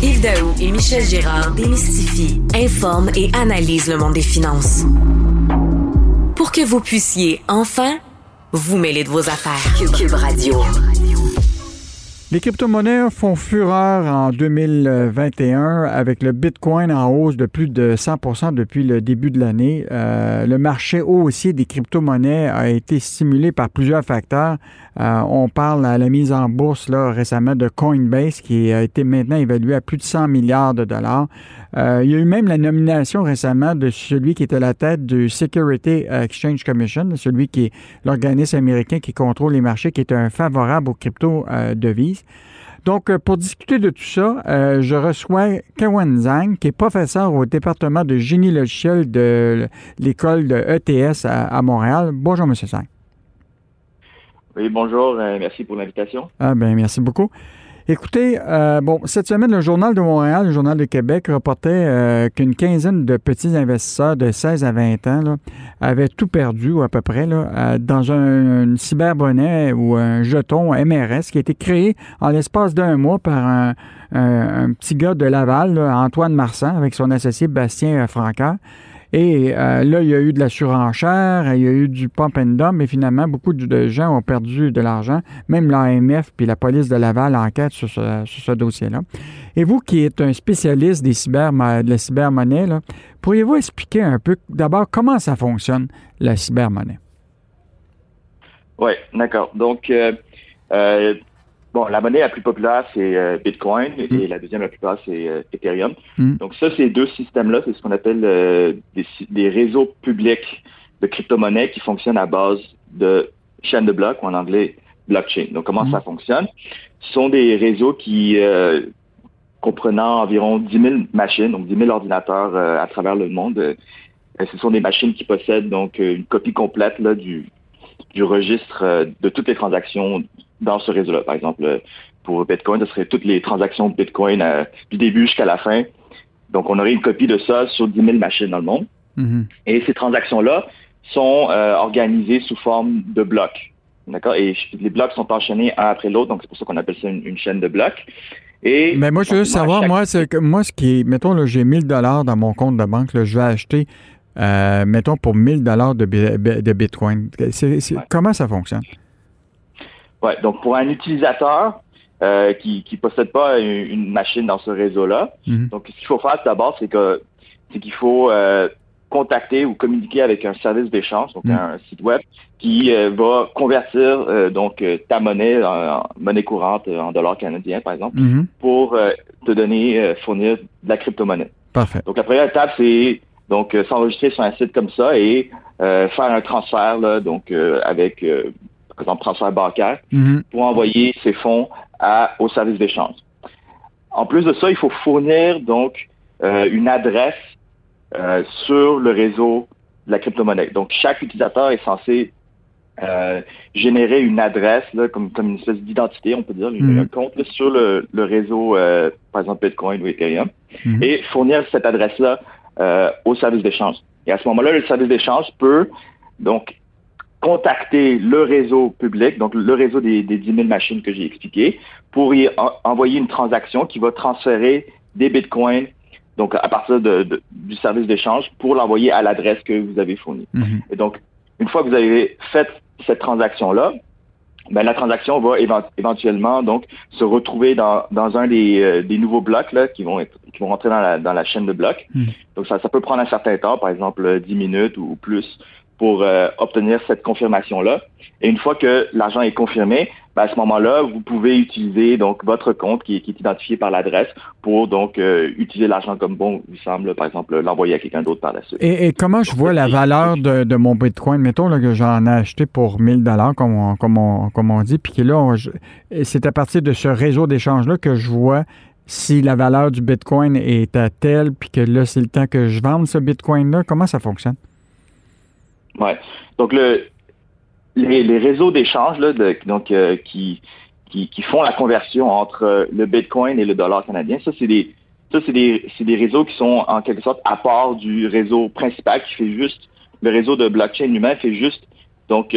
Yves Daou et Michel Girard démystifient, informent et analysent le monde des finances. Pour que vous puissiez enfin vous mêler de vos affaires. Cube, Radio. Les crypto-monnaies font fureur en 2021 avec le Bitcoin en hausse de plus de 100% depuis le début de l'année. Euh, le marché haussier des crypto-monnaies a été stimulé par plusieurs facteurs. Euh, on parle à la mise en bourse là, récemment de Coinbase qui a été maintenant évalué à plus de 100 milliards de dollars. Euh, il y a eu même la nomination récemment de celui qui est à la tête du Security Exchange Commission, celui qui est l'organisme américain qui contrôle les marchés, qui est un favorable aux crypto-devises. Donc, euh, pour discuter de tout ça, euh, je reçois Kawan Zhang, qui est professeur au département de génie logiciel de l'école de ETS à, Montréal. Bonjour, M. Zhang. Oui, bonjour. Euh, merci pour l'invitation. Ah, ben, merci beaucoup. Écoutez, euh, bon, cette semaine, le Journal de Montréal, le Journal de Québec reportait euh, qu'une quinzaine de petits investisseurs de 16 à 20 ans avaient tout perdu, à peu près, là, euh, dans un, cyberbonnet ou un jeton MRS qui a été créé en l'espace d'un mois par un, petit gars de Laval, Antoine Marsan, avec son associé Bastien Francard. Et euh, là, il y a eu de la surenchère, il y a eu du pump and dump, mais finalement, beaucoup de gens ont perdu de l'argent. Même l'AMF puis la police de Laval enquête sur ce, dossier-là. Et vous, qui êtes un spécialiste des cyber, de la cybermonnaie, pourriez-vous expliquer un peu d'abord comment ça fonctionne, la cybermonnaie? Oui, d'accord. Donc, euh, euh, Bon, la monnaie la plus populaire, c'est euh, Bitcoin et mm. la deuxième la plus populaire, c'est euh, Ethereum. Mm. Donc ça, ces deux systèmes-là, c'est ce qu'on appelle euh, des, réseaux publics de crypto-monnaies qui fonctionnent à base de chaînes de blocs, ou en anglais blockchain. Donc comment mm. ça fonctionne? Ce sont des réseaux qui comprenant environ 10 000 machines, donc 10 000 ordinateurs à travers le monde. ce sont des machines qui possèdent donc une copie complète là, du, du registre de toutes les transactions dans ce réseau-là. Par exemple, pour Bitcoin, ce serait toutes les transactions de Bitcoin euh, du début jusqu'à la fin. Donc, on aurait une copie de ça sur 10 000 machines dans le monde. Mm-hmm. Et ces transactions-là sont euh, organisées sous forme de blocs. D'accord? Et les blocs sont enchaînés un après l'autre, donc c'est pour ça qu'on appelle ça une, chaîne de blocs. Et Mais moi, je veux savoir, moi, c'est que moi, ce qui est, mettons, là, j'ai 1000 dollars dans mon compte de banque, là, je vais acheter, euh, mettons, pour 1000 dollars de, de, Bitcoin. Comment ça fonctionne? Ouais, donc pour un utilisateur euh, qui ne possède pas une, machine dans ce réseau-là, mhm. donc ce qu'il faut faire d'abord, c'est que c'est qu'il faut euh, contacter ou communiquer avec un service d'échange, donc mhm. un site web, qui euh, va convertir donc ta monnaie en, monnaie courante en dollars canadiens, par exemple, mhm. pour te donner, fournir de la crypto-monnaie. Parfait. Donc la première étape, c'est donc s'enregistrer sur un site comme ça et faire un transfert là, donc avec par exemple transfert bancaire, mhm. pour envoyer ces fonds à, au service d'échange. En plus de ça, il faut fournir donc euh, une adresse euh, sur le réseau de la crypto-monnaie. Donc, chaque utilisateur est censé euh, générer une adresse, là, comme, comme une espèce d'identité, on peut dire, mhm. un compte sur le, le réseau, par exemple Bitcoin ou Ethereum, mhm. et fournir cette adresse-là au service d'échange. Et à ce moment-là, le service d'échange peut donc contacter le réseau public, donc le réseau des, des 10 000 machines que j'ai expliqué, pour y envoyer une transaction qui va transférer des bitcoins donc à partir de, du service d'échange pour l'envoyer à l'adresse que vous avez fournie. Mhm. Et donc, une fois que vous avez fait cette transaction-là, ben, la transaction va éventuellement donc se retrouver dans, dans un des, euh, des nouveaux blocs là, qui vont être, qui vont rentrer dans la, dans la chaîne de blocs. Mhm. Donc ça, ça peut prendre un certain temps, par exemple 10 minutes ou plus, pour euh, obtenir cette confirmation-là. Et une fois que l'argent est confirmé, ben, à ce moment-là, vous pouvez utiliser donc votre compte qui, est identifié par l'adresse pour donc euh, utiliser l'argent comme bon vous semble, par exemple, l'envoyer à quelqu'un d'autre par la suite. Et, comment je vois la valeur de, mon Bitcoin? Mettons là, que j'en ai acheté pour 1000 dollars, comme on, comme, on, comme on dit, puis que là, c'est à partir de ce réseau d'échange-là que je vois si la valeur du Bitcoin est à telle, puis que là, c'est le temps que je vende ce Bitcoin-là. Comment ça fonctionne? Ouais. Donc le les, réseaux d'échange là, donc euh, qui, qui, font la conversion entre euh, le Bitcoin et le dollar canadien, ça c'est des ça c'est des c'est des réseaux qui sont en quelque sorte à part du réseau principal qui fait juste le réseau de blockchain lui-même fait juste donc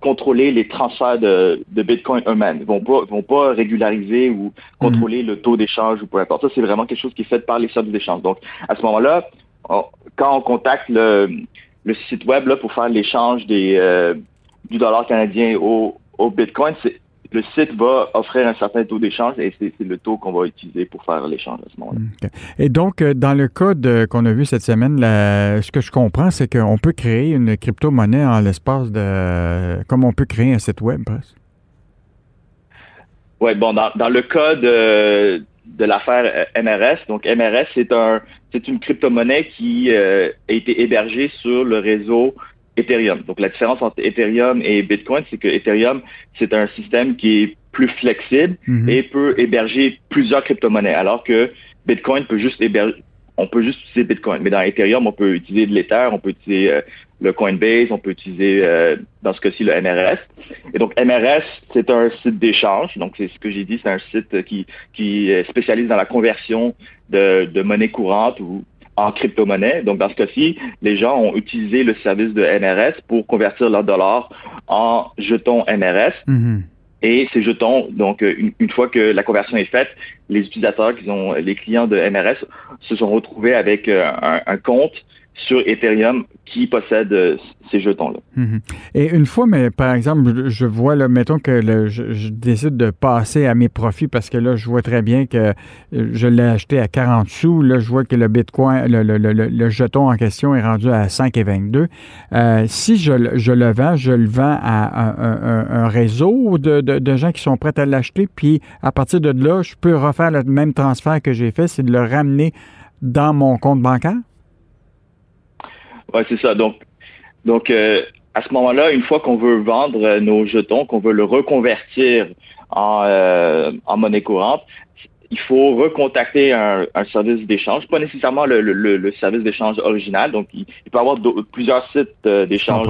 contrôler les transferts de, Bitcoin eux-mêmes. Ils vont pas vont pas régulariser ou contrôler le taux d'échange ou peu importe. Ça c'est vraiment quelque chose qui est fait par les services d'échange. Donc à ce moment-là, quand on contacte le, site web là, pour faire l'échange des du dollar canadien au, au Bitcoin, le site va offrir un certain taux d'échange et c'est le taux qu'on va utiliser pour faire l'échange à ce moment-là. Et donc, euh, dans le code qu'on a vu cette semaine, ce que je comprends, c'est qu'on peut créer une crypto-monnaie en l'espace de... comme on peut créer un site web, presque. Oui, bon, dans, le code euh, de l'affaire euh, MRS, donc MRS, c'est un c'est une crypto-monnaie qui a été hébergée sur le réseau Ethereum. Donc la différence entre Ethereum et Bitcoin, c'est que Ethereum, c'est un système qui est plus flexible mhm. et peut héberger plusieurs crypto-monnaies, alors que Bitcoin peut juste héberger, on peut juste utiliser Bitcoin. Mais dans Ethereum, on peut utiliser de l'Ether, on peut utiliser euh, le Coinbase, on peut utiliser, euh, dans ce cas-ci, le MRS. Et donc, MRS, c'est un site d'échange. Donc, c'est ce que j'ai dit, c'est un site qui, qui spécialise dans la conversion de, de monnaie courante ou en crypto-monnaie. Donc, dans ce cas-ci, les gens ont utilisé le service de MRS pour convertir leurs dollars en jetons MRS. Mm-hmm. Et ces jetons, donc une, fois que la conversion est faite, les utilisateurs, qui les clients de MRS, se sont retrouvés avec euh, un compte sur Ethereum qui possède euh, ces jetons-là. Mhm. Et une fois, mais par exemple, je vois, là, mettons que je, décide de passer à mes profits parce que là, je vois très bien que euh, je l'ai acheté à 40 sous. Là, je vois que le Bitcoin, le, jeton en question est rendu à 5,22. Euh, si je, le vends, je le vends à un, réseau de, de, gens qui sont prêts à l'acheter. Puis à partir de là, je peux refaire le même transfert que j'ai fait, c'est de le ramener dans mon compte bancaire? Oui, c'est ça. Donc, donc euh, à ce moment-là, une fois qu'on veut vendre euh, nos jetons, qu'on veut le reconvertir en, euh, en monnaie courante, il faut recontacter un, un service d'échange, pas nécessairement le, le, le service d'échange original. Donc, il, peut y avoir plusieurs sites d'échange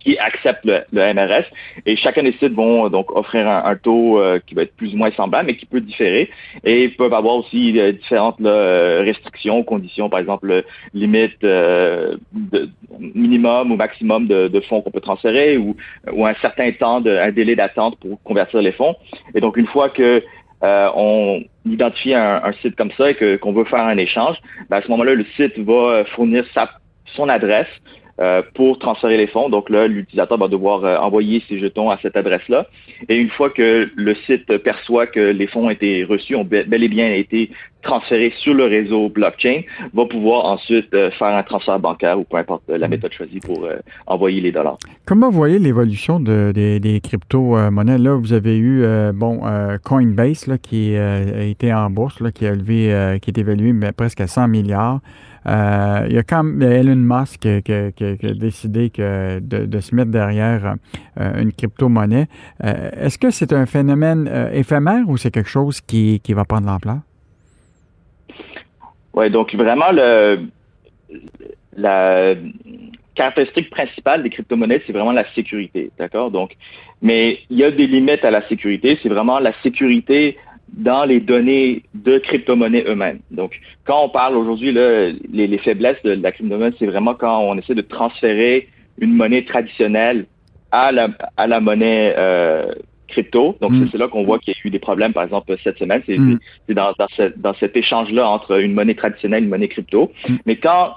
qui acceptent le, MRS. Et chacun des sites vont donc offrir un, taux euh, qui va être plus ou moins semblable, mais qui peut différer. Et ils peuvent avoir aussi euh, différentes là, restrictions, conditions, par exemple, limite euh, de, minimum ou maximum de, de fonds qu'on peut transférer ou, ou un certain temps, de, un délai d'attente pour convertir les fonds. Et donc, une fois que on identifie un, un, site comme ça et que, qu'on veut faire un échange, ben à ce moment-là, le site va fournir sa, son adresse euh, pour transférer les fonds. Donc là, l'utilisateur va devoir euh, envoyer ses jetons à cette adresse-là. Et une fois que le site perçoit que les fonds ont été reçus, ont bel et bien été transférés sur le réseau blockchain, va pouvoir ensuite euh, faire un transfert bancaire ou peu importe la mm. méthode choisie pour envoyer les dollars. Comment vous voyez l'évolution des, crypto-monnaies? Là, vous avez eu bon Coinbase là, qui a été en bourse, là, qui a levé, qui est évalué mais presque à 100 milliards. Euh, il y a quand même Elon Musk qui, a décidé de, se mettre derrière euh, une crypto-monnaie. Euh, est-ce que c'est un phénomène éphémère ou c'est quelque chose qui, va prendre l'ampleur? Oui, donc vraiment, le, la caractéristique principale des crypto-monnaies, c'est vraiment la sécurité, d'accord? Donc, mais il y a des limites à la sécurité. C'est vraiment la sécurité dans les données de crypto-monnaies eux-mêmes. Donc, quand on parle aujourd'hui, les, les, faiblesses de, la crypto-monnaie, c'est vraiment quand on essaie de transférer une monnaie traditionnelle à la, à la monnaie euh, crypto. Donc, mm. c'est là qu'on voit qu'il y a eu des problèmes, par exemple, cette semaine. C'est mm. dans, dans, cet échange-là entre une monnaie traditionnelle et une monnaie crypto. Mm. Mais quand,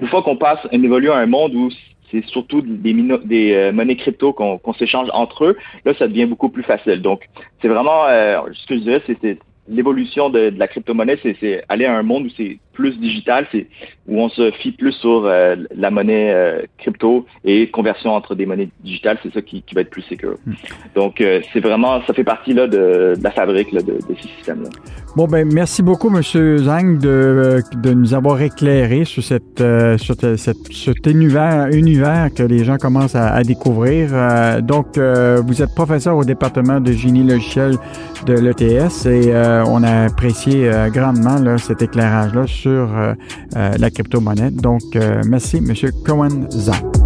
une fois qu'on passe, on évolue à un monde où c'est surtout des, des euh, monnaies crypto qu'on s'échange entre eux, là, ça devient beaucoup plus facile. Donc, c'est vraiment, euh, ce que je dirais, c'est l'évolution de, la crypto-monnaie, c'est aller à un monde où c'est plus digital, c'est où on se fie plus sur euh, la monnaie euh, crypto et conversion entre des monnaies digitales, c'est ça qui, va être plus sécure. Hmm. Donc euh, c'est vraiment, ça fait partie là de, la fabrique de, ce système-là. Bon ben merci beaucoup Monsieur Zhang de, nous avoir éclairé sur cette sur cet univers univers que les gens commencent à, découvrir. donc vous êtes professeur au département de génie logiciel de l'ETS et on a apprécié grandement là, cet éclairage là sur euh, euh, la crypto-monnaie. Donc, euh, merci, M. Cohen Zhang.